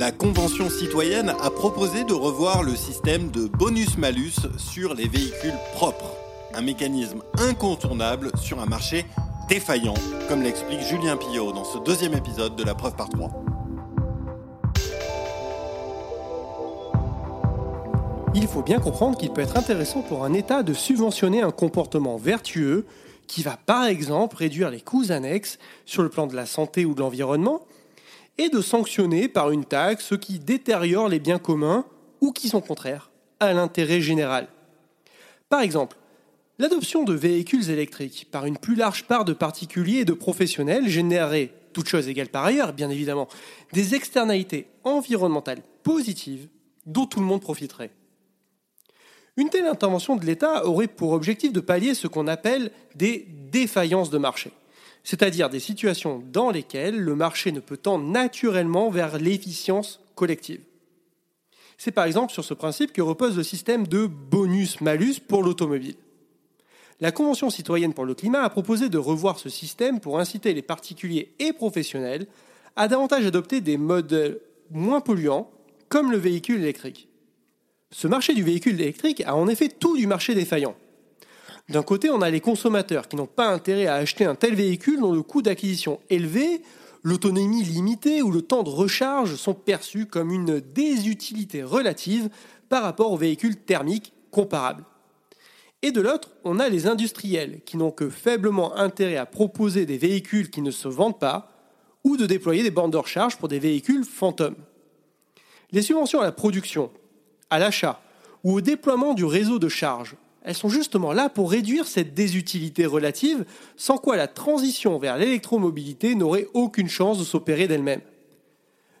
La Convention citoyenne a proposé de revoir le système de bonus-malus sur les véhicules propres. Un mécanisme incontournable sur un marché défaillant, comme l'explique Julien Pillot dans ce deuxième épisode de La Preuve par 3. Il faut bien comprendre qu'il peut être intéressant pour un État de subventionner un comportement vertueux qui va par exemple réduire les coûts annexes sur le plan de la santé ou de l'environnement, et de sanctionner par une taxe ceux qui détériorent les biens communs ou qui sont contraires à l'intérêt général. Par exemple, l'adoption de véhicules électriques par une plus large part de particuliers et de professionnels générerait, toutes choses égales par ailleurs, bien évidemment, des externalités environnementales positives dont tout le monde profiterait. Une telle intervention de l'État aurait pour objectif de pallier ce qu'on appelle des défaillances de marché c'est-à-dire des situations dans lesquelles le marché ne peut tendre naturellement vers l'efficience collective. C'est par exemple sur ce principe que repose le système de bonus-malus pour l'automobile. La Convention citoyenne pour le climat a proposé de revoir ce système pour inciter les particuliers et professionnels à davantage adopter des modes moins polluants, comme le véhicule électrique. Ce marché du véhicule électrique a en effet tout du marché défaillant. D'un côté, on a les consommateurs qui n'ont pas intérêt à acheter un tel véhicule dont le coût d'acquisition élevé, l'autonomie limitée ou le temps de recharge sont perçus comme une désutilité relative par rapport aux véhicules thermiques comparables. Et de l'autre, on a les industriels qui n'ont que faiblement intérêt à proposer des véhicules qui ne se vendent pas ou de déployer des bornes de recharge pour des véhicules fantômes. Les subventions à la production, à l'achat ou au déploiement du réseau de charge elles sont justement là pour réduire cette désutilité relative, sans quoi la transition vers l'électromobilité n'aurait aucune chance de s'opérer d'elle-même.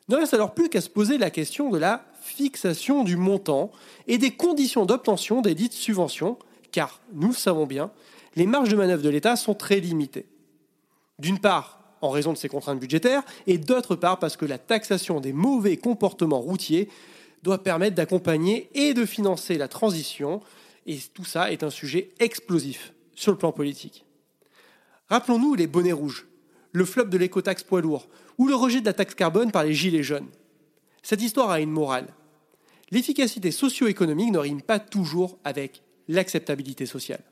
Ne reste alors plus qu'à se poser la question de la fixation du montant et des conditions d'obtention des dites subventions, car, nous le savons bien, les marges de manœuvre de l'État sont très limitées. D'une part, en raison de ses contraintes budgétaires, et d'autre part parce que la taxation des mauvais comportements routiers doit permettre d'accompagner et de financer la transition et tout ça est un sujet explosif sur le plan politique. Rappelons-nous les bonnets rouges, le flop de l'écotaxe poids lourd ou le rejet de la taxe carbone par les gilets jaunes. Cette histoire a une morale. L'efficacité socio-économique ne rime pas toujours avec l'acceptabilité sociale.